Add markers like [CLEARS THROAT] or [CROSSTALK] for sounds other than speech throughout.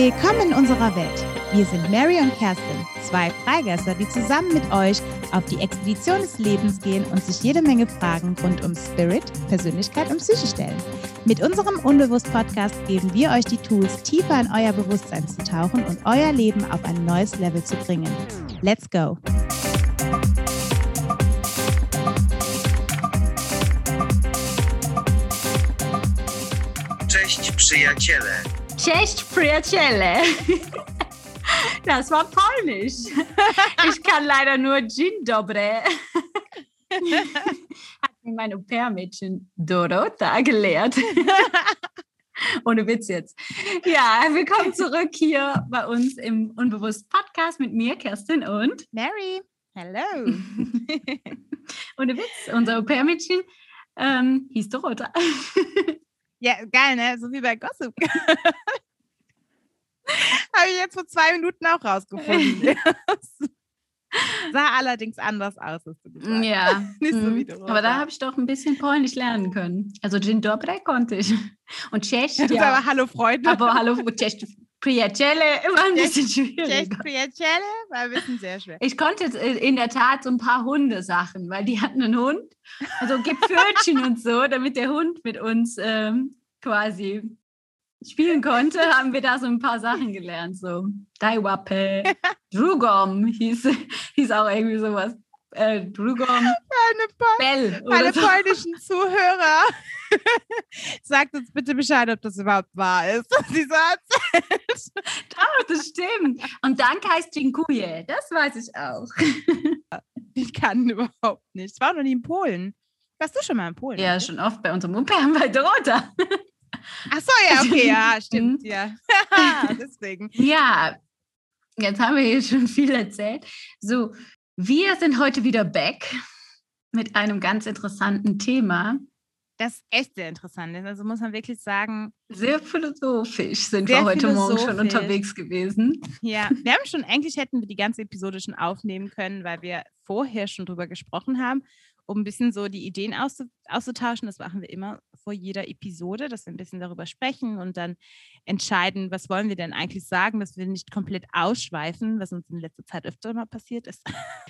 Willkommen in unserer Welt. Wir sind Mary und Kerstin, zwei Freigeister, die zusammen mit euch auf die Expedition des Lebens gehen und sich jede Menge Fragen rund um Spirit, Persönlichkeit und Psyche stellen. Mit unserem Unbewusst-Podcast geben wir euch die Tools, tiefer in euer Bewusstsein zu tauchen und euer Leben auf ein neues Level zu bringen. Let's go! Cześć przyjaciele. Cześć, przyjaciele. Das war polnisch. Ich kann leider nur Dzień dobry. Hat mir mein Au-pair-Mädchen Dorota gelehrt. Ohne Witz jetzt. Ja, willkommen zurück hier bei uns im Unbewusst Podcast mit mir, Kerstin und Mary, hello. [LAUGHS] ohne Witz, unser Au-pair-Mädchen ähm, hieß Dorota. Ja, geil, ne? So wie bei Gossip. [LAUGHS] Habe ich jetzt vor zwei Minuten auch rausgefunden. [LAUGHS] [LAUGHS] Sah allerdings anders aus, hast du gesagt. Ja, Nicht so mhm. wie Dorota. aber da habe ich doch ein bisschen Polnisch lernen können. Also Dzień dobry konnte ich. Und ist ja. aber Hallo Freunde. Aber hallo, Cześć, przyjaciele, immer ein bisschen Cześć, schwieriger. Priaciele, war ein bisschen sehr schwer. Ich konnte äh, in der Tat so ein paar Hundesachen, weil die hatten einen Hund. Also gib Pfötchen [LAUGHS] und so, damit der Hund mit uns ähm, quasi spielen konnte, haben wir da so ein paar Sachen gelernt. So Daiwappe, Drugom [LAUGHS] hieß, hieß auch irgendwie sowas. Äh, Meine, Pol meine so. polnischen Zuhörer, [LAUGHS] sagt uns bitte Bescheid, ob das überhaupt wahr ist, was sie erzählt. Oh, das stimmt. Und Dank heißt Dziękuję. Das weiß ich auch. [LAUGHS] Ich kann überhaupt nicht. Ich war noch nie in Polen. Warst du schon mal in Polen? Ja, schon oft bei unserem Opa bei Dorota. Ach so, ja, okay, ja, Mhm. stimmt, ja. [LAUGHS] Deswegen. Ja, jetzt haben wir hier schon viel erzählt. So, wir sind heute wieder back mit einem ganz interessanten Thema. Das ist echt sehr interessant. ist. Also muss man wirklich sagen, Sehr philosophisch sind Sehr wir heute Morgen schon unterwegs gewesen. ja, wir haben schon, eigentlich hätten wir die ganze Episode schon aufnehmen können, weil wir vorher schon drüber gesprochen haben, um ein bisschen so die Ideen auszu auszutauschen. Das machen wir immer vor jeder Episode, dass wir ein bisschen darüber sprechen und dann entscheiden, was wollen wir denn eigentlich sagen, dass wir nicht komplett ausschweifen, was uns in letzter Zeit öfter mal passiert ist.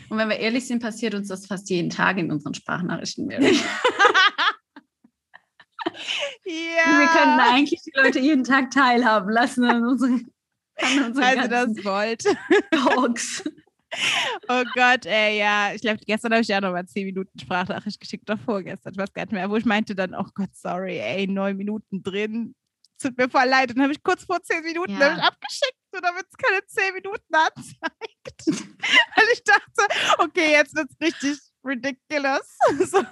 Und wenn wir ehrlich sind, passiert uns das fast jeden Tag in unseren Sprachnachrichten. [LAUGHS] Mary. ja. Wir könnten eigentlich die Leute jeden Tag teilhaben lassen an unseren, an unseren also das wollt. Talks. Oh Gott, ey, ja. Ich glaube, gestern habe ich ja noch mal zehn Minuten Sprachnachricht geschickt, oder vorgestern, ich weiß gar nicht mehr, wo ich meinte dann, oh Gott, sorry, ey, neun Minuten drin. Tut mir voll leid. Und dann habe ich kurz vor zehn Minuten Ja. ich abgeschickt und damit es keine zehn Minuten anzeigt. [LAUGHS] Weil ich dachte, okay, jetzt wird es richtig ridiculous. [LAUGHS] So.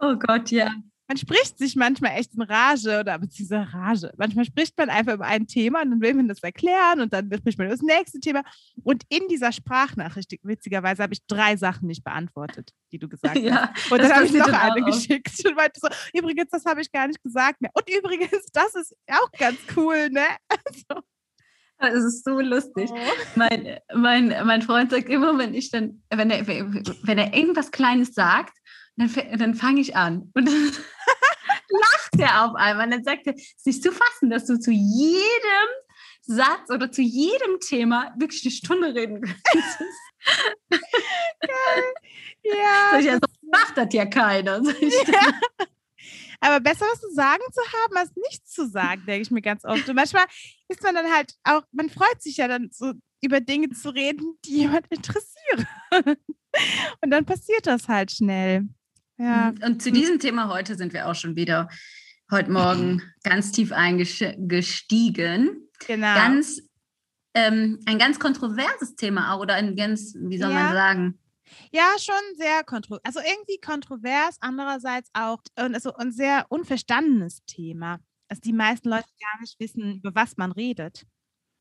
Oh Gott, ja. Spricht sich manchmal echt in Rage oder beziehungsweise Rage. Manchmal spricht man einfach über ein Thema und dann will man das erklären und dann spricht man über das nächste Thema. Und in dieser Sprachnachricht, witzigerweise, habe ich drei Sachen nicht beantwortet, die du gesagt hast. ja. Und das dann habe ich noch eine auch. geschickt und meinte so, übrigens, das habe ich gar nicht gesagt mehr. Und übrigens, das ist auch ganz cool, ne? Es ist so lustig. Oh. Mein, mein, mein Freund sagt immer, wenn ich dann, wenn er, wenn er irgendwas Kleines sagt, dann, dann fange ich an. Und [LAUGHS] dann lacht er auf einmal. Und dann sagt er, es ist nicht zu fassen, dass du zu jedem Satz oder zu jedem Thema wirklich eine Stunde reden [LAUGHS] kannst. Ja. [LAUGHS] Sag ich, also, macht das ja keiner. Ja. Aber besser was zu sagen zu haben, als nichts zu sagen, denke ich mir ganz oft. Und manchmal ist man dann halt auch, man freut sich ja dann so über Dinge zu reden, die jemand interessieren. Und dann passiert das halt schnell. Ja. Und zu diesem Thema heute sind wir auch schon wieder heute Morgen ganz tief eingestiegen. Genau. ganz ähm, ein ganz kontroverses Thema auch oder ein ganz, wie soll Ja. man sagen? Ja, schon sehr kontrovers. Also irgendwie kontrovers, andererseits auch und also ein sehr unverstandenes Thema. Dass die meisten Leute gar nicht wissen, über was man redet.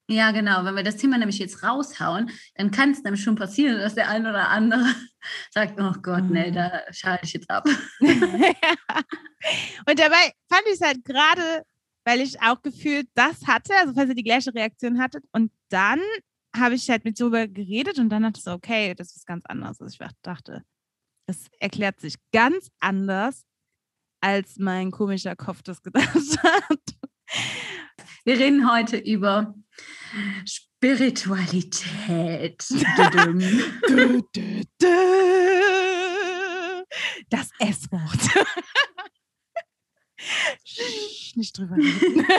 Ja, genau. Wenn wir das Thema nämlich jetzt raushauen, dann kann es nämlich schon passieren, dass der ein oder andere [LAUGHS] sagt, oh Gott, nee, Mhm. da schalte ich jetzt ab. [LAUGHS] und dabei fand ich es halt gerade, weil ich auch gefühlt das hatte, also falls ihr die gleiche Reaktion hattet. Und dann habe ich halt mit darüber geredet und dann dachte ich so, okay, das ist ganz anders. Also ich dachte, das erklärt sich ganz anders, als mein komischer Kopf das [LAUGHS] gedacht hat. Wir reden heute über Spiritualität. [LAUGHS] das S-Wort. Nicht drüber reden. [LAUGHS]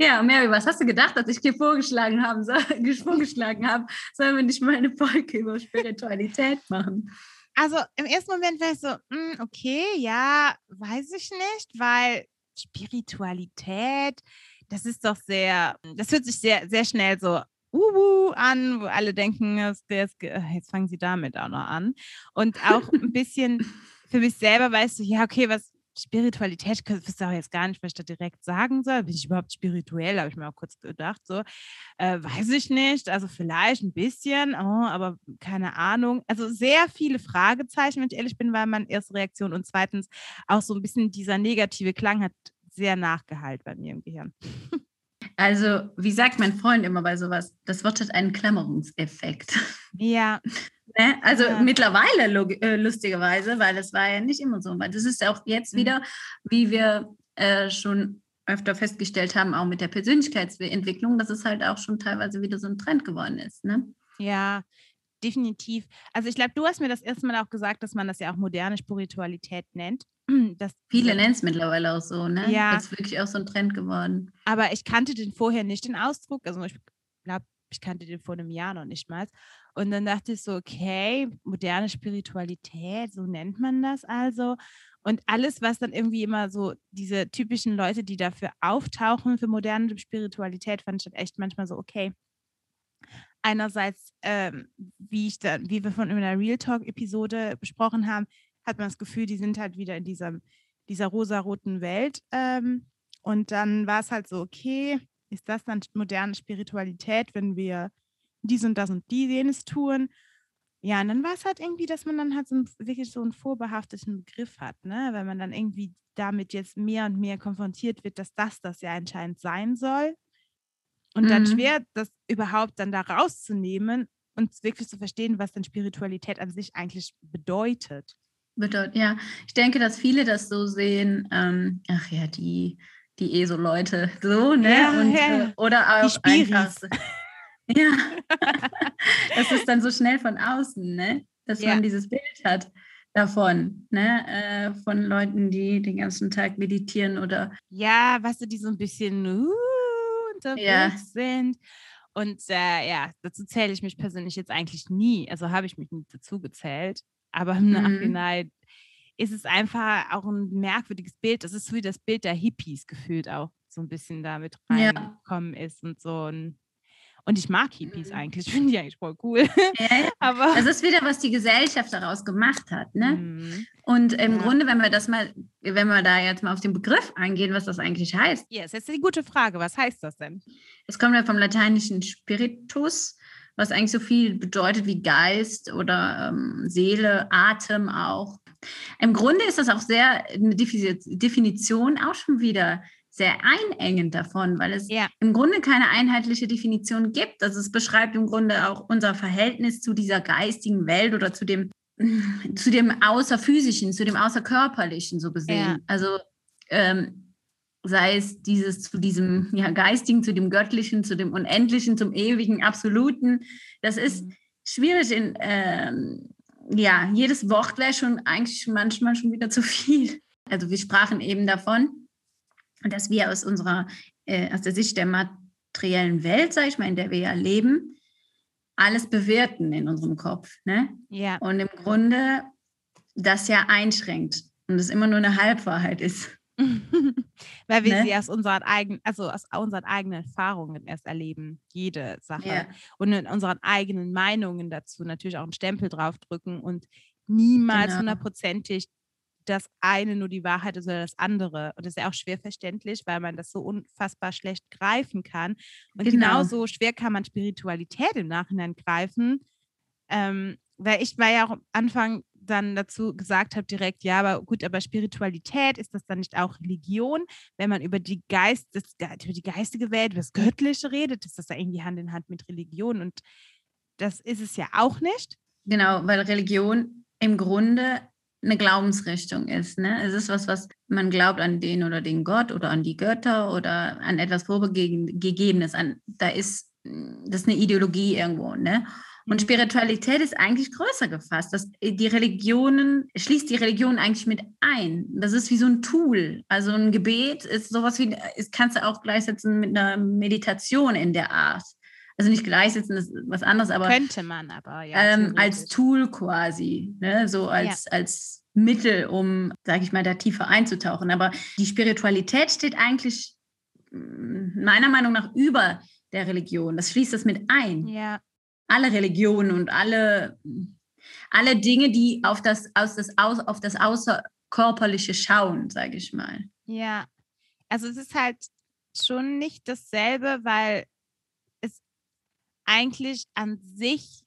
Ja, Mary, was hast du gedacht, als ich dir vorgeschlagen habe, so, [LAUGHS] vorgeschlagen habe, sollen wir nicht mal eine Folge über Spiritualität machen? Also im ersten Moment war ich so, mm, okay, ja, weiß ich nicht, weil Spiritualität, das ist doch sehr, das hört sich sehr, sehr schnell so uhu an, wo alle denken, jetzt, jetzt fangen sie damit auch noch an. Und auch [LAUGHS] ein bisschen für mich selber weißt du, ja, okay, was, Spiritualität, ich wüsste auch jetzt gar nicht, was ich da direkt sagen soll. Bin ich überhaupt spirituell? Habe ich mir auch kurz gedacht. So, äh, weiß ich nicht. Also vielleicht ein bisschen, oh, aber keine Ahnung. Also sehr viele Fragezeichen, wenn ich ehrlich bin, weil meine erste Reaktion und zweitens auch so ein bisschen dieser negative Klang hat sehr nachgeheilt bei mir im Gehirn. Also, wie sagt mein Freund immer bei sowas, das Wort hat einen Klammerungseffekt. Ja. [LAUGHS] Ne? Also ja. mittlerweile äh, lustigerweise, weil es war ja nicht immer so. Weil das ist auch jetzt mhm. wieder, wie wir äh, schon öfter festgestellt haben, auch mit der Persönlichkeitsentwicklung, dass es halt auch schon teilweise wieder so ein Trend geworden ist. Ne? Ja, definitiv. Also ich glaube, du hast mir das erste Mal auch gesagt, dass man das ja auch moderne Spiritualität nennt. [CLEARS THROAT] Das, Viele nennen es mittlerweile auch so, ne? Ja. Das ist wirklich auch so ein Trend geworden. Aber ich kannte den vorher nicht, den Ausdruck. Also ich glaube, ich kannte den vor einem Jahr noch nicht mal. Und dann dachte ich so, okay, moderne Spiritualität, so nennt man das also. Und alles, was dann irgendwie immer so diese typischen Leute, die dafür auftauchen für moderne Spiritualität, fand ich dann echt manchmal so, okay. Einerseits, ähm, wie ich dann, wie wir von in der Real Talk-Episode besprochen haben, hat man das Gefühl, die sind halt wieder in dieser, dieser rosaroten Welt. Ähm, und dann war es halt so, okay, ist das dann moderne Spiritualität, wenn wir dies und das und die jenes tun. Ja, und dann war es halt irgendwie, dass man dann halt so ein, wirklich so einen vorbehafteten Begriff hat, ne? Wenn man dann irgendwie damit jetzt mehr und mehr konfrontiert wird, dass das das ja anscheinend sein soll. Und mhm. dann schwer, das überhaupt dann da rauszunehmen und wirklich zu verstehen, was dann Spiritualität an sich eigentlich bedeutet. Bedeutet, ja. Ich denke, dass viele das so sehen, ähm, ach ja, die, die ESO-Leute, so, ne? Ja, und, ja. Äh, oder auch einfach. [LAUGHS] Ja, [LAUGHS] das ist dann so schnell von außen, ne? dass ja. man dieses Bild hat davon, ne? Äh, von Leuten, die den ganzen Tag meditieren oder. Ja, weißt du, die so ein bisschen uh, unterwegs sind. Und äh, ja, dazu zähle ich mich persönlich jetzt eigentlich nie. Also habe ich mich nie dazu gezählt. Aber im mhm. Nachhinein ist es einfach auch ein merkwürdiges Bild. Das ist so wie das Bild der Hippies gefühlt auch so ein bisschen damit reingekommen ja. ist und so ein und ich mag Hippies mhm. eigentlich, [LAUGHS] finde die eigentlich voll cool. Ja. [LAUGHS] Aber das ist wieder, was die Gesellschaft daraus gemacht hat. Ne? Mhm. Und im ja. Grunde, wenn wir das mal, wenn wir da jetzt mal auf den Begriff eingehen, was das eigentlich heißt. Ja, yes, das ist die gute Frage. Was heißt das denn? Es kommt ja vom lateinischen Spiritus, was eigentlich so viel bedeutet wie Geist oder ähm, Seele, Atem auch. Im Grunde ist das auch sehr eine Definition auch schon wieder sehr einengend davon, weil es ja. im Grunde keine einheitliche Definition gibt. Also es beschreibt im Grunde auch unser Verhältnis zu dieser geistigen Welt oder zu dem, zu dem Außerphysischen, zu dem Außerkörperlichen so gesehen. Ja. Also ähm, sei es dieses zu diesem ja, Geistigen, zu dem Göttlichen, zu dem Unendlichen, zum Ewigen, Absoluten. Das ist mhm. schwierig in, ähm, ja, jedes Wort wäre schon eigentlich manchmal schon wieder zu viel. Also wir sprachen eben davon, dass wir aus unserer, äh, aus der Sicht der materiellen Welt, sage ich mal, in der wir ja leben, alles bewerten in unserem Kopf. Ne? Ja. Und im Grunde das ja einschränkt und es immer nur eine Halbwahrheit ist. [LAUGHS] Weil wir ne? sie aus unseren eigenen, also aus unseren eigenen Erfahrungen erst erleben, jede Sache. Ja. Und in unseren eigenen Meinungen dazu natürlich auch einen Stempel draufdrücken und niemals genau. hundertprozentig das eine nur die Wahrheit ist oder das andere. Und das ist ja auch schwer verständlich, weil man das so unfassbar schlecht greifen kann. Und genau. genauso schwer kann man Spiritualität im Nachhinein greifen. Ähm, weil ich war ja auch am Anfang dann dazu gesagt habe direkt, ja, aber gut, aber Spiritualität, ist das dann nicht auch Religion? Wenn man über die Geist, das, über die geistige Welt, über das Göttliche redet, ist das da irgendwie Hand in Hand mit Religion. Und das ist es ja auch nicht. Genau, weil Religion im Grunde eine Glaubensrichtung ist. Ne? Es ist was, was man glaubt an den oder den Gott oder an die Götter oder an etwas Vorgegebenes. An, da ist das ist eine Ideologie irgendwo. Ne? Und. Spiritualität ist eigentlich größer gefasst. Das, die Religionen, schließt die Religion eigentlich mit ein. Das ist wie so ein Tool. Also ein Gebet ist sowas wie, ist, kannst du auch gleichsetzen mit einer Meditation in der Art. Also nicht gleichsetzen, das ist was anderes, aber. Könnte man aber, ja. Ähm, als Tool quasi, ne? so als, ja. als Mittel, um, sage ich mal, da tiefer einzutauchen. Aber die Spiritualität steht eigentlich mm, meiner Meinung nach über der Religion. Das schließt das mit ein. Ja. Alle Religionen und alle, alle Dinge, die auf das, aus das, aus, auf das Außerkörperliche schauen, sage ich mal. Ja. Also es ist halt schon nicht dasselbe, weil eigentlich an sich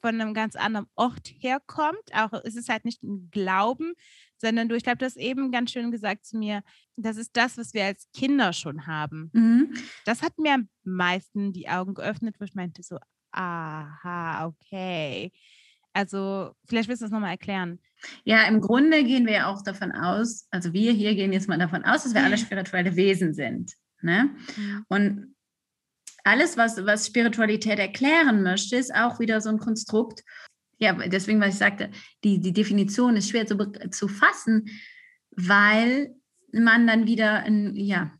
von einem ganz anderen Ort herkommt. Auch es ist halt nicht ein Glauben, sondern du, ich glaube, du hast eben ganz schön gesagt zu mir, das ist das, was wir als Kinder schon haben. Mhm. Das hat mir am meisten die Augen geöffnet, wo ich meinte so, aha, okay. Also vielleicht willst du das nochmal erklären. Ja, im Grunde gehen wir ja auch davon aus, also wir hier gehen jetzt mal davon aus, dass wir alle spirituelle Wesen sind. Ne? Mhm. Und alles, was, was Spiritualität erklären möchte, ist auch wieder so ein Konstrukt. Ja, deswegen, was ich sagte, die, die Definition ist schwer zu, zu fassen, weil man dann wieder, ein, ja,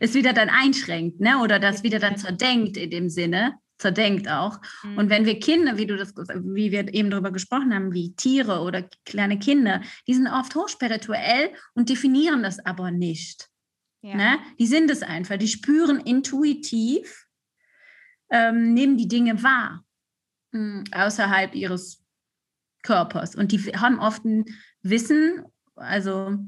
es wieder dann einschränkt, ne? oder das wieder dann zerdenkt in dem Sinne, zerdenkt auch. Mhm. Und wenn wir Kinder, wie du das, wie wir eben darüber gesprochen haben, wie Tiere oder kleine Kinder, die sind oft hochspirituell und definieren das aber nicht. Ja. Ne? Die sind es einfach, die spüren intuitiv, ähm, nehmen die Dinge wahr mh, hm, außerhalb ihres Körpers. Und die haben oft ein Wissen, also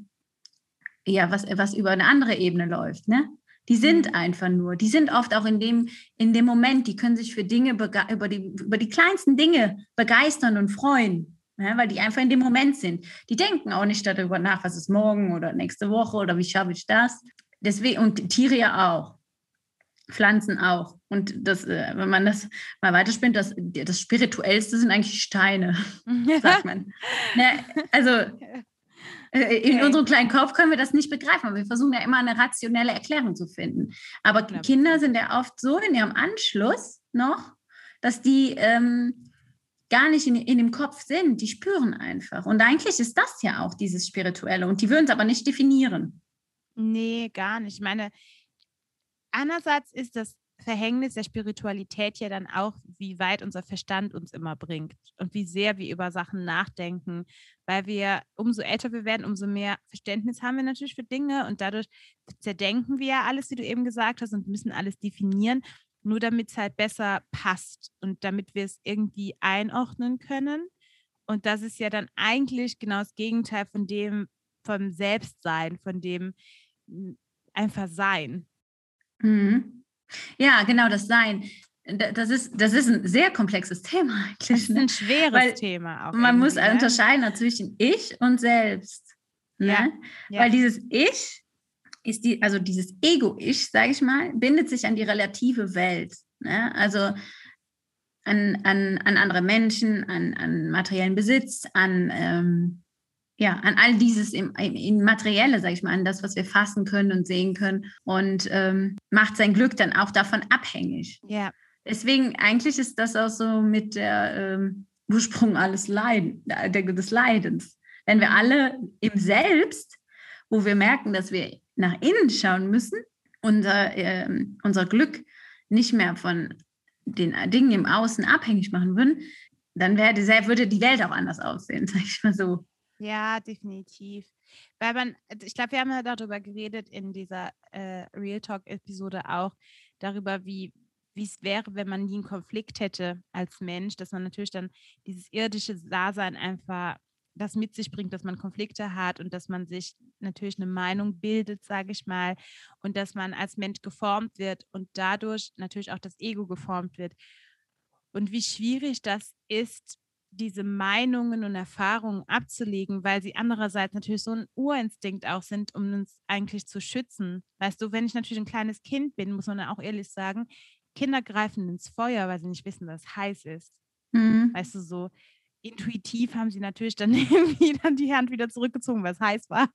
ja, was, was über eine andere Ebene läuft. Ne? Die sind mhm. einfach nur, die sind oft auch in dem, in dem Moment, die können sich für Dinge, über die, über die kleinsten Dinge begeistern und freuen. Ja, weil die einfach in dem Moment sind. Die denken auch nicht darüber nach, was ist morgen oder nächste Woche oder wie schaffe ich das, deswegen, und Tiere ja auch. Pflanzen auch. Und das, äh, wenn man das mal weiterspinnt, das, das Spirituellste sind eigentlich Steine, [LAUGHS] sagt man. Ne? Also [LAUGHS] äh, in okay. unserem kleinen Kopf können wir das nicht begreifen, aber wir versuchen ja immer eine rationelle Erklärung zu finden. Aber Kinder sind ja oft so in ihrem Anschluss noch, dass die ähm, gar nicht in, in dem Kopf sind. Die spüren einfach. Und eigentlich ist das ja auch dieses Spirituelle. Und die würden es aber nicht definieren. Nee, gar nicht. Ich meine, einerseits ist das Verhängnis der Spiritualität ja dann auch, wie weit unser Verstand uns immer bringt und wie sehr wir über Sachen nachdenken, weil wir, umso älter wir werden, umso mehr Verständnis haben wir natürlich für Dinge und dadurch zerdenken wir ja alles, wie du eben gesagt hast, und müssen alles definieren, nur damit es halt besser passt und damit wir es irgendwie einordnen können. Und das ist ja dann eigentlich genau das Gegenteil von dem, vom Selbstsein, von dem, einfach sein. Mhm. Ja, genau, das Sein. Das ist, das ist ein sehr komplexes Thema [LAUGHS] eigentlich. Das ist ein ne? schweres Weil Thema. Auch man muss ne? unterscheiden zwischen Ich und Selbst. Ne? Ja, ja. Weil dieses Ich ist die, also dieses Ego-Ich, sage ich mal, bindet sich an die relative Welt. Ne? Also an, an, an andere Menschen, an, an materiellen Besitz, an ähm, ja, an all dieses im, im Materielle, sage ich mal, an das, was wir fassen können und sehen können und ähm, macht sein Glück dann auch davon abhängig. Ja. Deswegen, eigentlich ist das auch so mit der ähm, Ursprung alles Leiden, der, des Leidens. Wenn wir alle im Selbst, wo wir merken, dass wir nach innen schauen müssen, unser, äh, unser Glück nicht mehr von den Dingen im Außen abhängig machen würden, dann wäre, würde die Welt auch anders aussehen, [LAUGHS] sage ich mal so. Ja, definitiv. Weil man, ich glaube, wir haben ja darüber geredet in dieser äh, Real Talk-Episode auch, darüber, wie es wäre, wenn man nie einen Konflikt hätte als Mensch, dass man natürlich dann dieses irdische Dasein einfach das mit sich bringt, dass man Konflikte hat und dass man sich natürlich eine Meinung bildet, sage ich mal, und dass man als Mensch geformt wird und dadurch natürlich auch das Ego geformt wird. Und wie schwierig das ist, diese Meinungen und Erfahrungen abzulegen, weil sie andererseits natürlich so ein Urinstinkt auch sind, um uns eigentlich zu schützen. Weißt du, wenn ich natürlich ein kleines Kind bin, muss man auch ehrlich sagen, Kinder greifen ins Feuer, weil sie nicht wissen, dass es heiß ist. Mhm. Weißt du, so, intuitiv haben sie natürlich dann [LAUGHS] irgendwie dann die Hand wieder zurückgezogen, weil es heiß war.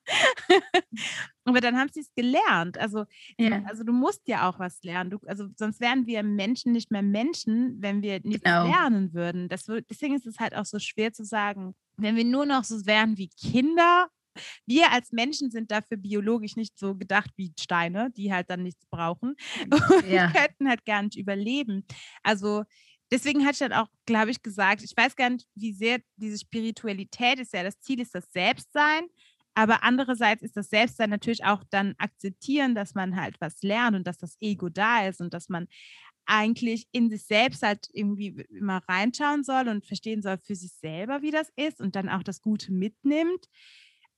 [LAUGHS] Aber dann haben sie es gelernt. Also, Ja. also du musst ja auch was lernen. Du, also sonst wären wir Menschen nicht mehr Menschen, wenn wir nichts Genau. lernen würden. Das, deswegen ist es halt auch so schwer zu sagen, wenn wir nur noch so wären wie Kinder. Wir als Menschen sind dafür biologisch nicht so gedacht wie Steine, die halt dann nichts brauchen. [LAUGHS] Und Ja. wir könnten halt gar nicht überleben. Also deswegen hat ich dann auch, glaube ich, gesagt, ich weiß gar nicht, wie sehr diese Spiritualität ist ja, das Ziel ist das Selbstsein, aber andererseits ist das Selbstsein natürlich auch dann akzeptieren, dass man halt was lernt und dass das Ego da ist und dass man eigentlich in sich selbst halt irgendwie immer reinschauen soll und verstehen soll für sich selber, wie das ist und dann auch das Gute mitnimmt.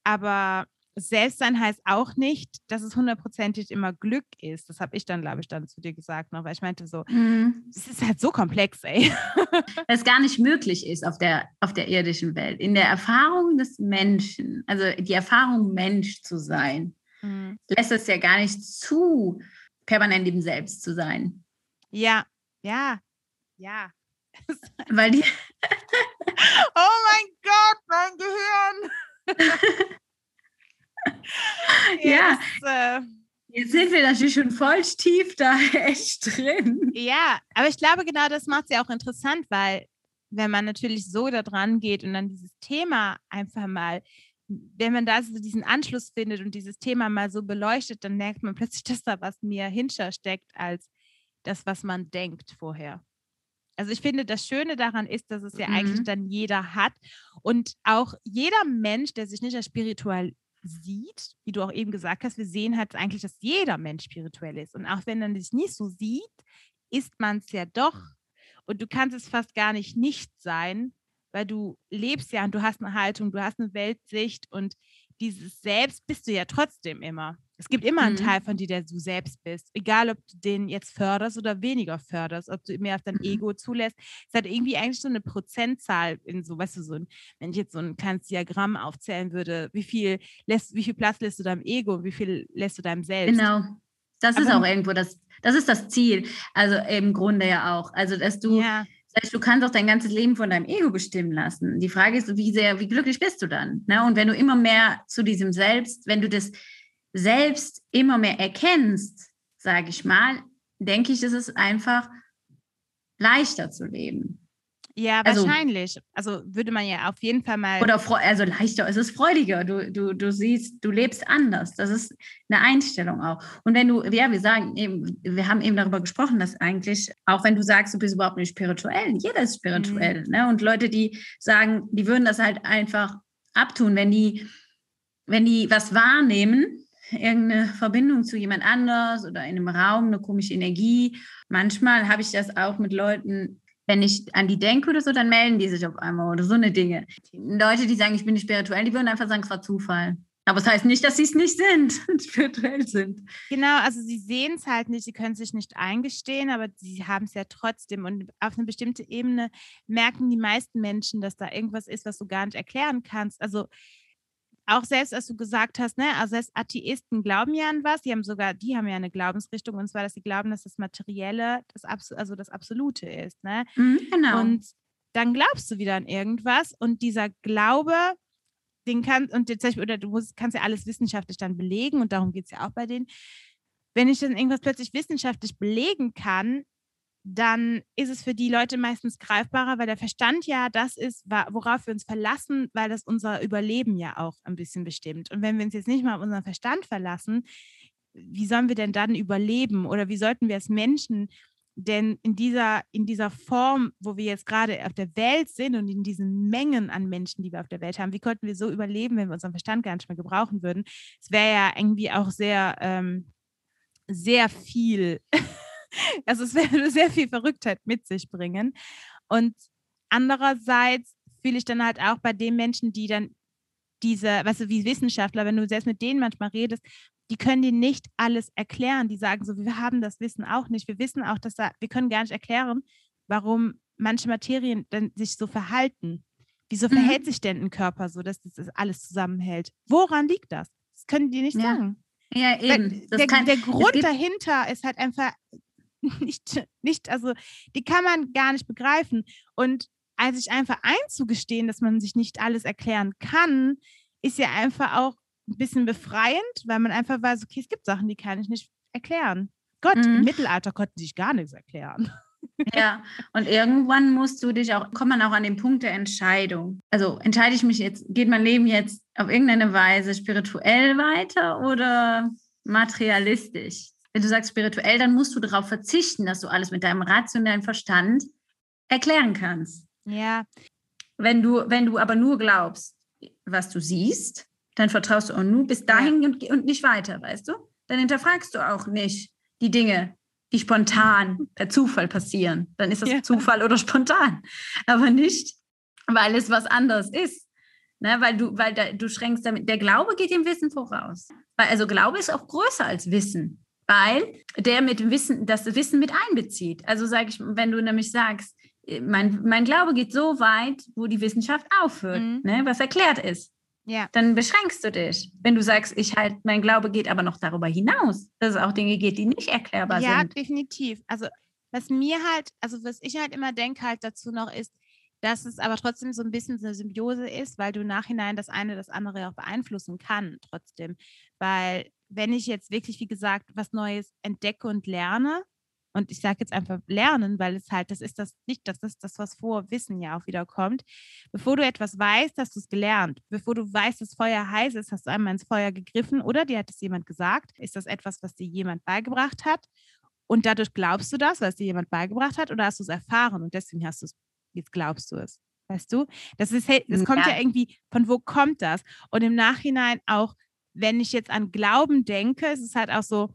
Aber Selbstsein heißt auch nicht, dass es hundertprozentig immer Glück ist. Das habe ich dann, glaube ich, dann zu dir gesagt noch, weil ich meinte so, Mhm. es ist halt so komplex, ey. [LAUGHS] es gar nicht möglich ist auf der, auf der irdischen Welt. In der Erfahrung des Menschen, also die Erfahrung, Mensch zu sein, Mhm. lässt es ja gar nicht zu, permanent im Selbst zu sein. Ja, ja, ja. [LAUGHS] Weil die, Oh mein Gott, mein Gehirn. [LAUGHS] Ja. das, äh, jetzt sind wir natürlich schon voll tief da [LAUGHS] echt drin. Ja, aber ich glaube, genau das macht es ja auch interessant, weil wenn man natürlich so da dran geht und dann dieses Thema einfach mal, wenn man da so diesen Anschluss findet und dieses Thema mal so beleuchtet, dann merkt man plötzlich, [LAUGHS] dass da was mehr hinter steckt als das, was man denkt vorher. Also ich finde, das Schöne daran ist, dass es ja eigentlich Mhm. dann jeder hat und auch jeder Mensch, der sich nicht als spirituell sieht, wie du auch eben gesagt hast, wir sehen halt eigentlich, dass jeder Mensch spirituell ist. Und auch wenn man sich nicht so sieht, ist man es ja doch. Und du kannst es fast gar nicht nicht sein, weil du lebst ja und du hast eine Haltung, du hast eine Weltsicht und dieses Selbst bist du ja trotzdem immer. Es gibt immer einen Mhm. Teil von dir, der du selbst bist. Egal, ob du den jetzt förderst oder weniger förderst, ob du mehr auf dein Mhm. Ego zulässt. Es hat irgendwie eigentlich so eine Prozentzahl in so, weißt du, so ein, wenn ich jetzt so ein kleines Diagramm aufzählen würde, wie viel lässt, wie viel Platz lässt du deinem Ego und wie viel lässt du deinem Selbst? Genau. Das ist Aber- auch irgendwo das, das ist das Ziel. Also im Grunde ja auch. Also, dass du, Ja, das heißt, du kannst auch dein ganzes Leben von deinem Ego bestimmen lassen. Die Frage ist, wie sehr, wie glücklich bist du dann? Ne? Und wenn du immer mehr zu diesem Selbst, wenn du das selbst immer mehr erkennst, sage ich mal, denke ich, ist es einfach leichter zu leben. ja, Also- wahrscheinlich. Also würde man ja auf jeden Fall mal. Oder also leichter, es ist freudiger. Du, du, du siehst, du lebst anders. Das ist eine Einstellung auch. Und wenn du, ja, wir sagen eben, wir haben eben darüber gesprochen, dass eigentlich, auch wenn du sagst, du bist überhaupt nicht spirituell, jeder ist spirituell. Ne? Und Leute, die sagen, die würden das halt einfach abtun, wenn die, wenn die was wahrnehmen, irgendeine Verbindung zu jemand anders oder in einem Raum, eine komische Energie. Manchmal habe ich das auch mit Leuten, wenn ich an die denke oder so, dann melden die sich auf einmal oder so eine Dinge. Leute, die sagen, ich bin nicht spirituell, die würden einfach sagen, es war Zufall. Aber es das heißt nicht, dass sie es nicht sind [LAUGHS] und spirituell sind. Genau, also sie sehen es halt nicht, sie können sich nicht eingestehen, aber sie haben es ja trotzdem. Und auf eine bestimmte Ebene merken die meisten Menschen, dass da irgendwas ist, was du gar nicht erklären kannst. Also auch selbst, als du gesagt hast, ne, also selbst Atheisten glauben ja an was, die haben sogar, die haben ja eine Glaubensrichtung, und zwar, dass sie glauben, dass das Materielle das, Abs also das Absolute ist. Ne? genau. Und dann glaubst du wieder an irgendwas und dieser Glaube, den kann, und jetzt, zum Beispiel- oder du musst, kannst ja alles wissenschaftlich dann belegen und darum geht es ja auch bei denen. Wenn ich dann irgendwas plötzlich wissenschaftlich belegen kann, dann ist es für die Leute meistens greifbarer, weil der Verstand ja das ist, worauf wir uns verlassen, weil das unser Überleben ja auch ein bisschen bestimmt. Und wenn wir uns jetzt nicht mal auf unseren Verstand verlassen, wie sollen wir denn dann überleben? Oder wie sollten wir als Menschen denn in dieser, in dieser Form, wo wir jetzt gerade auf der Welt sind und in diesen Mengen an Menschen, die wir auf der Welt haben, wie konnten wir so überleben, wenn wir unseren Verstand gar nicht mehr gebrauchen würden? Es wäre ja irgendwie auch sehr, ähm, sehr viel, [LAUGHS] also es würde sehr viel Verrücktheit mit sich bringen. Und andererseits fühle ich dann halt auch bei den Menschen, die dann diese, weißt du, wie Wissenschaftler, wenn du selbst mit denen manchmal redest, die können dir nicht alles erklären. Die sagen so, wir haben das Wissen auch nicht. Wir wissen auch, dass da, wir können gar nicht erklären, warum manche Materien dann sich so verhalten. Wieso Mhm. verhält sich denn ein Körper so, dass das alles zusammenhält? Woran liegt das? Das können die nicht Ja, sagen. ja, eben. Das der, kann, der Grund dahinter ist halt einfach [LAUGHS] nicht, nicht, also die kann man gar nicht begreifen. Und als sich einfach einzugestehen, dass man sich nicht alles erklären kann, ist ja einfach auch ein bisschen befreiend, weil man einfach weiß, okay, es gibt Sachen, die kann ich nicht erklären. Gott, mhm. im Mittelalter konnten sich gar nichts erklären. [LAUGHS] Ja, und irgendwann musst du dich auch, kommt man auch an den Punkt der Entscheidung. Also entscheide ich mich jetzt, geht mein Leben jetzt auf irgendeine Weise spirituell weiter oder materialistisch? Wenn du sagst spirituell, dann musst du darauf verzichten, dass du alles mit deinem rationellen Verstand erklären kannst. Ja. Wenn du, wenn du aber nur glaubst, was du siehst, dann vertraust du auch nur bis dahin ja. und, und nicht weiter, weißt du? Dann hinterfragst du auch nicht die Dinge, die spontan per Zufall passieren. Dann ist das ja. Zufall oder spontan. Aber nicht, weil es was anderes ist. Ne, weil du, weil da, du schränkst damit, der Glaube geht dem Wissen voraus. Weil, also Glaube ist auch größer als Wissen, weil der mit Wissen, das Wissen mit einbezieht. Also sage ich, wenn du nämlich sagst, mein, mein Glaube geht so weit, wo die Wissenschaft aufhört, mhm. ne, was erklärt ist. Ja. Dann beschränkst du dich. Wenn du sagst, ich halt, mein Glaube geht aber noch darüber hinaus, dass es auch Dinge geht, die nicht erklärbar ja, sind. Ja, definitiv. Also was mir halt, also was ich halt immer denke halt dazu noch ist, dass es aber trotzdem so ein bisschen so eine Symbiose ist, weil du nachhinein das eine das andere auch beeinflussen kann trotzdem. Weil wenn ich jetzt wirklich, wie gesagt, was Neues entdecke und lerne, und ich sage jetzt einfach lernen, weil es halt, das ist das nicht, das ist das, was vor Wissen ja auch wieder kommt. Bevor du etwas weißt, hast du es gelernt. Bevor du weißt, dass Feuer heiß ist, hast du einmal ins Feuer gegriffen oder dir hat es jemand gesagt. Ist das etwas, was dir jemand beigebracht hat? Und dadurch glaubst du das, weil es dir jemand beigebracht hat, oder hast du es erfahren und deswegen hast du es, jetzt glaubst du es. Weißt du? Das ist, das kommt ja. ja irgendwie, von wo kommt das? Und im Nachhinein auch, wenn ich jetzt an Glauben denke, ist es halt auch so,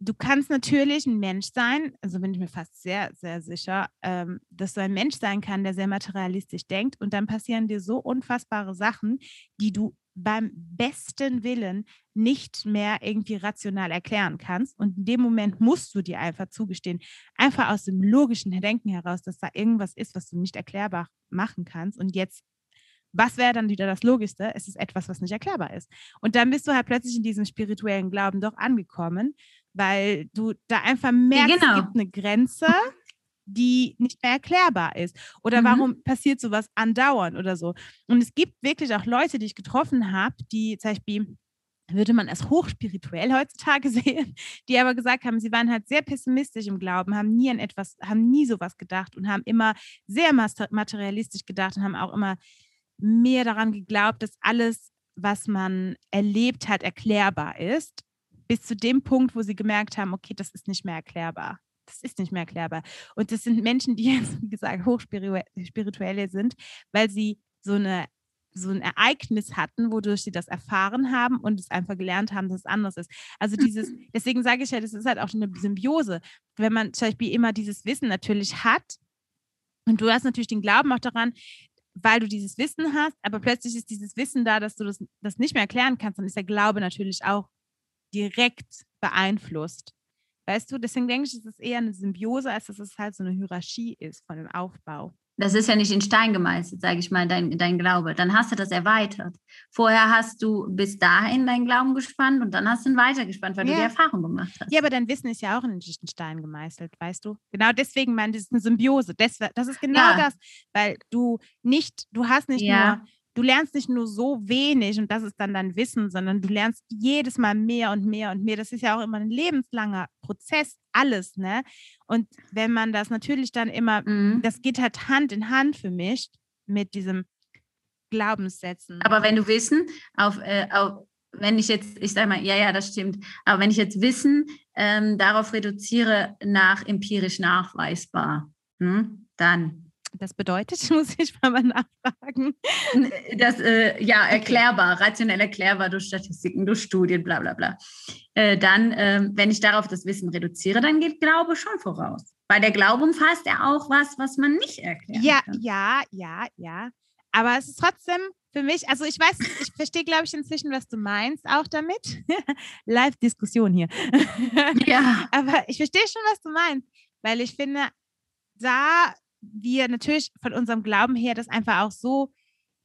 du kannst natürlich ein Mensch sein, also bin ich mir fast sehr, sehr sicher, ähm, dass du ein Mensch sein kann, der sehr materialistisch denkt und dann passieren dir so unfassbare Sachen, die du beim besten Willen nicht mehr irgendwie rational erklären kannst. Und in dem Moment musst du dir einfach zugestehen, einfach aus dem logischen Denken heraus, dass da irgendwas ist, was du nicht erklärbar machen kannst. Und jetzt was wäre dann wieder das Logischste? Es ist etwas, was nicht erklärbar ist. Und dann bist du halt plötzlich in diesem spirituellen Glauben doch angekommen weil du da einfach merkst, genau. es gibt eine Grenze, die nicht mehr erklärbar ist. Oder mhm. warum passiert sowas andauernd oder so. Und es gibt wirklich auch Leute, die ich getroffen habe, die zum Beispiel würde man als hochspirituell heutzutage [LAUGHS] sehen, die aber gesagt haben, sie waren halt sehr pessimistisch im Glauben, haben nie an etwas, haben nie sowas gedacht und haben immer sehr materialistisch gedacht und haben auch immer mehr daran geglaubt, dass alles, was man erlebt hat, erklärbar ist bis zu dem Punkt, wo sie gemerkt haben, okay, das ist nicht mehr erklärbar. Das ist nicht mehr erklärbar. Und das sind Menschen, die [LAUGHS] jetzt, wie gesagt, hochspirituelle sind, weil sie so eine so ein Ereignis hatten, wodurch sie das erfahren haben und es einfach gelernt haben, dass es anders ist. Also dieses, [LAUGHS] deswegen sage ich ja, das ist halt auch eine Symbiose. Wenn man zum Beispiel immer dieses Wissen natürlich hat und du hast natürlich den Glauben auch daran, weil du dieses Wissen hast, aber plötzlich ist dieses Wissen da, dass du das, das nicht mehr erklären kannst, dann ist der Glaube natürlich auch direkt beeinflusst. Weißt du, deswegen denke ich, es ist eher eine Symbiose, als dass es halt so eine Hierarchie ist von dem Aufbau. Das ist ja nicht in Stein gemeißelt, sage ich mal, dein, dein Glaube. Dann hast du das erweitert. Vorher hast du bis dahin deinen Glauben gespannt und dann hast du ihn weitergespannt, weil ja. du die Erfahrung gemacht hast. Ja, aber dein Wissen ist ja auch in den Stein gemeißelt, weißt du? Genau deswegen meine ich, das ist eine Symbiose. Das, das ist genau ja. das, weil du nicht, du hast nicht ja. nur du lernst nicht nur so wenig und das ist dann dein Wissen, sondern du lernst jedes Mal mehr und mehr und mehr. Das ist ja auch immer ein lebenslanger Prozess, alles, ne? Und wenn man das natürlich dann immer, mhm. das geht halt Hand in Hand für mich mit diesem Glaubenssätzen. Aber wenn du Wissen auf, äh, auf wenn ich jetzt, ich sage mal, ja, ja, das stimmt, aber wenn ich jetzt Wissen ähm, darauf reduziere nach empirisch nachweisbar, hm, dann das bedeutet, [LAUGHS] muss ich mal nachfragen. Das, äh, ja, erklärbar, rationell erklärbar durch Statistiken, durch Studien, bla bla bla. Äh, dann, äh, wenn ich darauf das Wissen reduziere, dann geht Glaube schon voraus. Weil der Glaube umfasst ja auch was, was man nicht erklärt. Ja, kann. ja, ja, ja. Aber es ist trotzdem für mich, also ich weiß, ich verstehe, glaube ich, inzwischen, was du meinst, auch damit. [LAUGHS] Live-Diskussion hier. Ja. [LAUGHS] Aber ich verstehe schon, was du meinst, weil ich finde, da wir natürlich von unserem Glauben her das einfach auch so,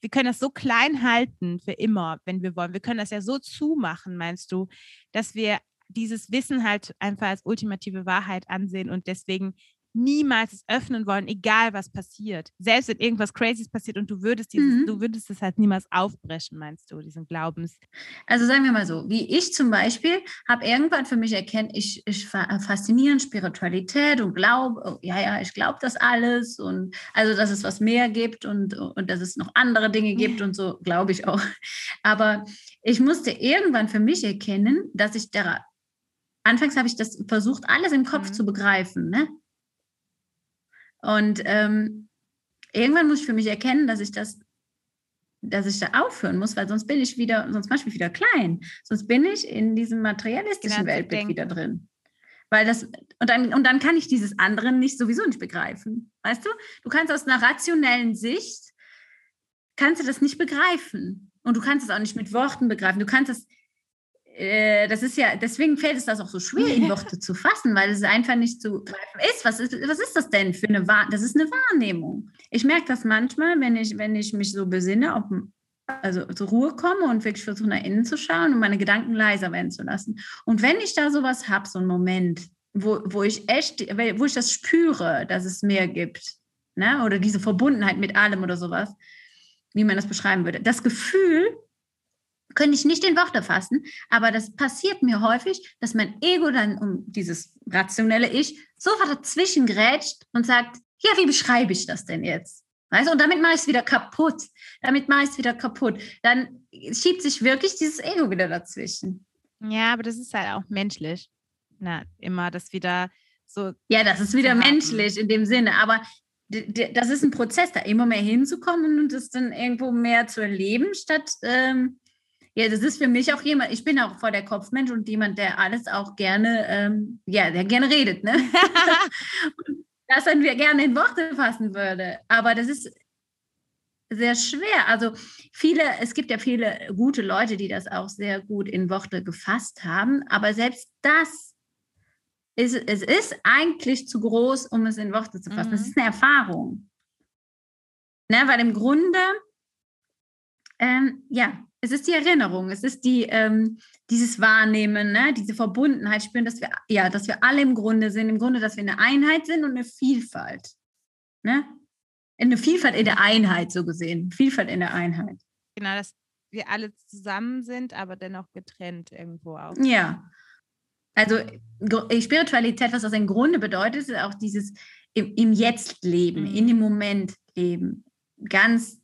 wir können das so klein halten für immer, wenn wir wollen. Wir können das ja so zumachen, meinst du, dass wir dieses Wissen halt einfach als ultimative Wahrheit ansehen und deswegen niemals es öffnen wollen, egal was passiert. Selbst wenn irgendwas Crazyes passiert und du würdest dieses, mhm. du würdest es halt niemals aufbrechen, meinst du, diesen Glaubens. Also sagen wir mal so, wie ich zum Beispiel habe irgendwann für mich erkennt, ich, ich faszinieren Spiritualität und glaube, oh, ja, ja, ich glaube das alles und also, dass es was mehr gibt und, und dass es noch andere Dinge gibt und so, glaube ich auch. Aber ich musste irgendwann für mich erkennen, dass ich da, anfangs habe ich das versucht, alles im Kopf mhm. zu begreifen, ne? Und ähm, irgendwann muss ich für mich erkennen, dass ich das, dass ich da aufhören muss, weil sonst bin ich wieder, sonst mache ich mich wieder klein. Sonst bin ich in diesem materialistischen Weltbild wieder drin. Weil das, und dann, und dann kann ich dieses andere nicht sowieso nicht begreifen. Weißt du? Du kannst aus einer rationellen Sicht, kannst du das nicht begreifen. Und du kannst es auch nicht mit Worten begreifen. Du kannst es das ist ja, deswegen fällt es das auch so schwer, in Worte zu fassen, weil es einfach nicht zu greifen ist. Was ist, was ist das denn für eine Wahrnehmung? Das ist eine Wahrnehmung. Ich merke das manchmal, wenn ich, wenn ich mich so besinne, ob, also zur Ruhe komme und wirklich versuche, nach innen zu schauen und meine Gedanken leiser werden zu lassen. Und wenn ich da sowas habe, so einen Moment, wo, wo ich echt, wo ich das spüre, dass es mehr gibt, ne? oder diese Verbundenheit mit allem oder sowas, wie man das beschreiben würde. Das Gefühl, könnte ich nicht in Worte fassen, aber das passiert mir häufig, dass mein Ego dann um dieses rationelle Ich sofort dazwischen grätscht und sagt, ja, wie beschreibe ich das denn jetzt? Weißt, und damit mache ich es wieder kaputt. Damit mache ich es wieder kaputt. Dann schiebt sich wirklich dieses Ego wieder dazwischen. Ja, aber das ist halt auch menschlich. Na, immer das wieder so. Ja, das ist wieder menschlich in dem Sinne. Aber das ist ein Prozess, da immer mehr hinzukommen und es dann irgendwo mehr zu erleben, statt ähm, ja, das ist für mich auch jemand, ich bin auch vor der Kopfmensch und jemand, der alles auch gerne, ähm, ja, der gerne redet, ne? [LAUGHS] [LAUGHS] das dann wir gerne in Worte fassen würde. Aber das ist sehr schwer. Also viele, es gibt ja viele gute Leute, die das auch sehr gut in Worte gefasst haben, aber selbst das ist, es ist eigentlich zu groß, um es in Worte zu fassen. Mhm. Das ist eine Erfahrung. Ne, weil im Grunde, ähm, ja, es ist die Erinnerung, es ist die, ähm, dieses Wahrnehmen, ne? diese Verbundenheit spüren, dass wir, ja, dass wir alle im Grunde sind, im Grunde, dass wir eine Einheit sind und eine Vielfalt. Ne? Eine Vielfalt in der Einheit, so gesehen. Vielfalt in der Einheit. Genau, dass wir alle zusammen sind, aber dennoch getrennt irgendwo auch. Ja. Also Spiritualität, was das im Grunde bedeutet, ist auch dieses im, im Jetzt leben, mhm. in dem Moment leben. Ganz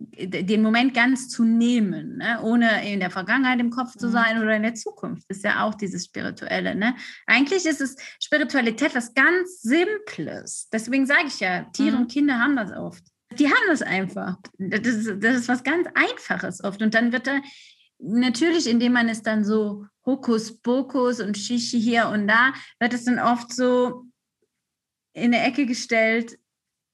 den Moment ganz zu nehmen, ne? ohne in der Vergangenheit im Kopf zu mhm. sein oder in der Zukunft. Das ist ja auch dieses Spirituelle. Ne? Eigentlich ist es Spiritualität was ganz Simples. Deswegen sage ich ja, Tiere mhm. und Kinder haben das oft. Die haben das einfach. Das ist, das ist was ganz Einfaches oft. Und dann wird da natürlich, indem man es dann so Hokuspokus und Shishi hier und da, wird es dann oft so in eine Ecke gestellt,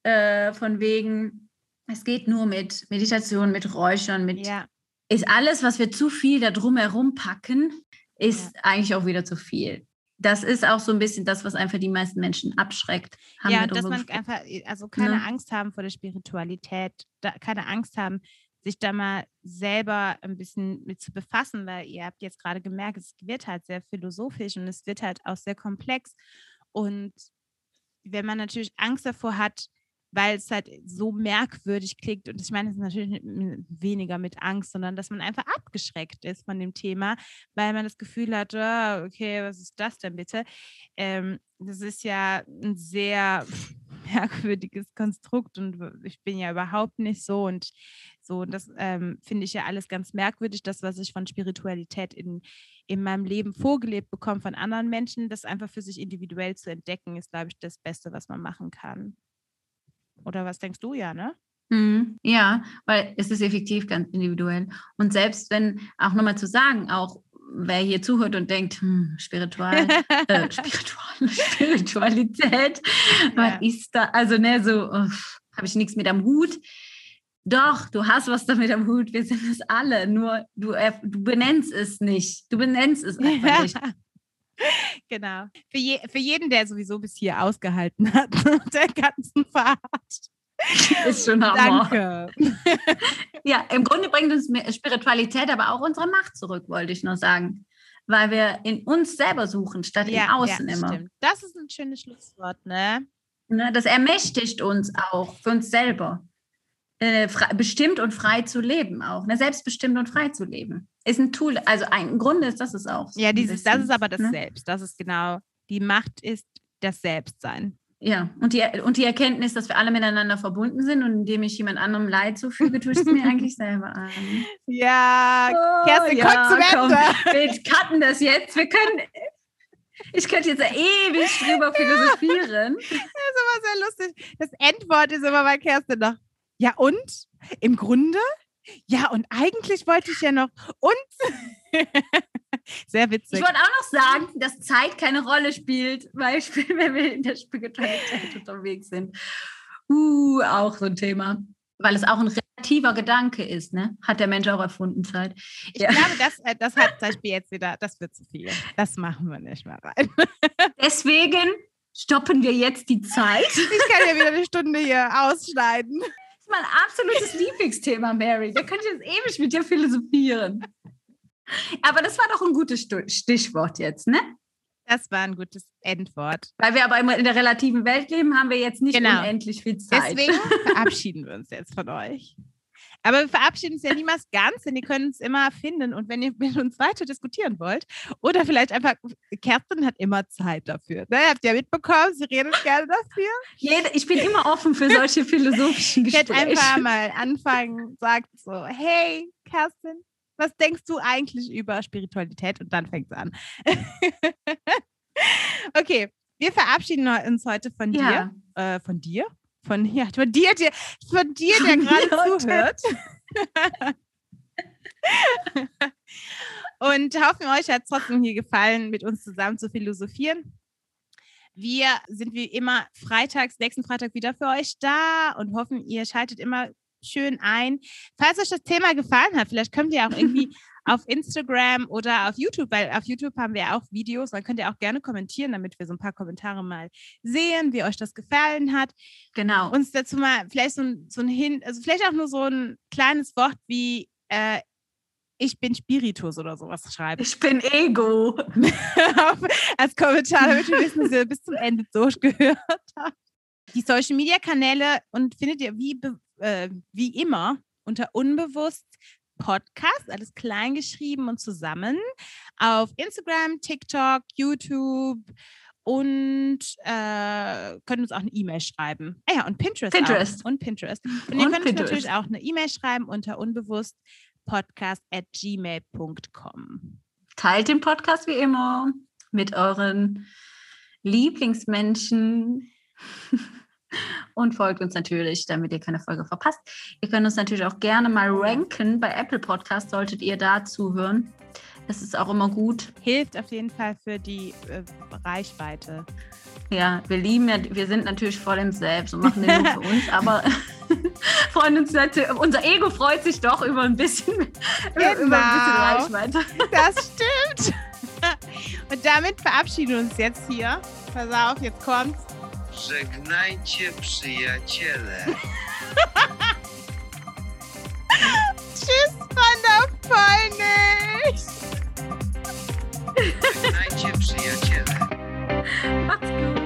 äh, von wegen, es geht nur mit Meditation, mit Räuchern, mit ja. ist alles, was wir zu viel da drumherum packen, ist ja. eigentlich auch wieder zu viel. Das ist auch so ein bisschen das, was einfach die meisten Menschen abschreckt. Ja, dass man einfach, also keine ne? Angst haben vor der Spiritualität, da, keine Angst haben, sich da mal selber ein bisschen mit zu befassen, weil ihr habt jetzt gerade gemerkt, es wird halt sehr philosophisch und es wird halt auch sehr komplex. Und wenn man natürlich Angst davor hat, weil es halt so merkwürdig klingt. Und ich meine, es ist natürlich weniger mit Angst, sondern dass man einfach abgeschreckt ist von dem Thema, weil man das Gefühl hat, oh, okay, was ist das denn bitte? Ähm, das ist ja ein sehr [LAUGHS] merkwürdiges Konstrukt und ich bin ja überhaupt nicht so und so, das ähm, finde ich ja alles ganz merkwürdig, das, was ich von Spiritualität in, in meinem Leben vorgelebt bekomme von anderen Menschen, das einfach für sich individuell zu entdecken, ist, glaube ich, das Beste, was man machen kann. Oder was denkst du ja, ne? Mhm. Ja, weil es ist effektiv ganz individuell. Und selbst wenn, auch nochmal zu sagen, auch wer hier zuhört und denkt, hm, spiritual, [LAUGHS] äh, spiritual, [LAUGHS] Spiritualität, ja. was ist da? Also, ne, so habe ich nichts mit am Hut. Doch, du hast was damit am Hut. Wir sind es alle. Nur du, äh, du benennst es nicht. Du benennst es einfach nicht. [LAUGHS] genau. Für, je, für jeden, der sowieso bis hier ausgehalten [LAUGHS] hat, der ganzen Fahrt. Ist schon Hammer. Danke. [LAUGHS] ja, im Grunde bringt uns Spiritualität aber auch unsere Macht zurück, wollte ich nur sagen. Weil wir in uns selber suchen, statt ja, im Außen ja, immer. Stimmt. Das ist ein schönes Schlusswort, ne? Ne, das ermächtigt uns auch für uns selber. Äh, bestimmt und frei zu leben auch. Ne? Selbstbestimmt und frei zu leben. Ist ein Tool, also ein im Grunde ist das es auch. Ja, dieses, das ist aber das ne? Selbst. Das ist genau, die Macht ist das Selbstsein. Ja, und die, und die Erkenntnis, dass wir alle miteinander verbunden sind und indem ich jemand anderem Leid zufüge, tue ich es mir [LAUGHS] eigentlich selber an. Ja, Oh, Kerstin, ja, komm zum komm, Ende. wir cutten das jetzt. Wir können. Ich könnte jetzt ewig drüber [LAUGHS] philosophieren. Das ist immer sehr lustig. Das Endwort ist immer bei Kerstin noch. Ja, und? Im Grunde? Ja, und eigentlich wollte ich ja noch. Und? [LAUGHS] sehr witzig. Ich wollte auch noch sagen, dass Zeit keine Rolle spielt, Beispiel, [LAUGHS] wenn wir in der Spiritualität unterwegs sind. Uh, auch so ein Thema. Weil es auch ein relativer Gedanke ist, ne? Hat der Mensch auch erfunden Zeit. Ich Ja. glaube, das, äh, das hat zum Beispiel jetzt wieder, das wird zu viel. Das machen wir nicht mehr rein. [LAUGHS] Deswegen stoppen wir jetzt die Zeit. Ich kann ja wieder eine Stunde hier ausschneiden. Ist mein absolutes Lieblingsthema, Mary. Da könnte ich jetzt ewig mit dir philosophieren. Aber das war doch ein gutes Stichwort jetzt, ne? Das war ein gutes Endwort. Weil wir aber immer in der relativen Welt leben, haben wir jetzt nicht Genau. unendlich viel Zeit. Deswegen [LAUGHS] verabschieden wir uns jetzt von euch. Aber wir verabschieden uns ja niemals ganz, denn ihr könnt uns immer finden. Und wenn ihr mit uns weiter diskutieren wollt, oder vielleicht einfach, Kerstin hat immer Zeit dafür. Ne? Habt ihr mitbekommen, sie redet gerne dafür. Jede, ich bin immer offen für solche philosophischen [LAUGHS] Ich hätte Gespräche. einfach mal anfangen, sagt so, hey, Kerstin, was denkst du eigentlich über Spiritualität? Und dann fängt es an. [LAUGHS] okay, wir verabschieden uns heute von ja. dir. Äh, von dir? Von, ja, von dir, der, von dir, der gerade zuhört. [LAUGHS] Und hoffen, euch hat es trotzdem hier gefallen, mit uns zusammen zu philosophieren. Wir sind wie immer freitags, nächsten Freitag wieder für euch da und hoffen, ihr schaltet immer schön ein. Falls euch das Thema gefallen hat, vielleicht könnt ihr auch irgendwie [LAUGHS] auf Instagram oder auf YouTube, weil auf YouTube haben wir auch Videos, dann könnt ihr auch gerne kommentieren, damit wir so ein paar Kommentare mal sehen, wie euch das gefallen hat. Genau. Uns dazu mal vielleicht so ein, so ein Hin, also vielleicht auch nur so ein kleines Wort wie äh, ich bin Spiritus oder sowas schreiben. ich bin Ego. [LAUGHS] als Kommentar, damit wir wissen, dass ihr bis zum Ende durchgehört habt. Die Social Media Kanäle und findet ihr wie, äh, wie immer unter unbewusst Podcast, alles klein geschrieben und zusammen auf Instagram, TikTok, YouTube und äh, könnt uns auch eine E-Mail schreiben. Ah ja, und Pinterest. Pinterest. Auch. Und Pinterest. Und, ihr Und könnt uns Pinterest. natürlich auch eine E-Mail schreiben unter unbewusst podcast at gmail.com. Teilt den Podcast wie immer mit euren Lieblingsmenschen [LAUGHS] und folgt uns natürlich, damit ihr keine Folge verpasst. Ihr könnt uns natürlich auch gerne mal ranken bei Apple Podcast, solltet ihr da zuhören. Das ist auch immer gut. hilft auf jeden Fall für die äh, Reichweite. Ja, wir lieben ja, wir sind natürlich voll im Selbst und machen den nur für [LAUGHS] uns, aber [LAUGHS] freuen uns natürlich, unser Ego freut sich doch über ein bisschen, [LAUGHS] über ein bisschen Genau. Reichweite. Das stimmt. Und damit verabschieden wir uns jetzt hier. Pass auf, jetzt kommt's. Żegnajcie przyjaciele. Tschüss von der Polnisch. Żegnajcie przyjaciele. Macht's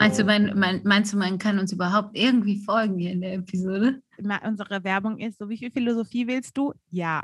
Meinst du, man, man, meinst du, man kann uns überhaupt irgendwie folgen hier in der Episode? Unsere Werbung ist so, wie viel Philosophie willst du? Ja.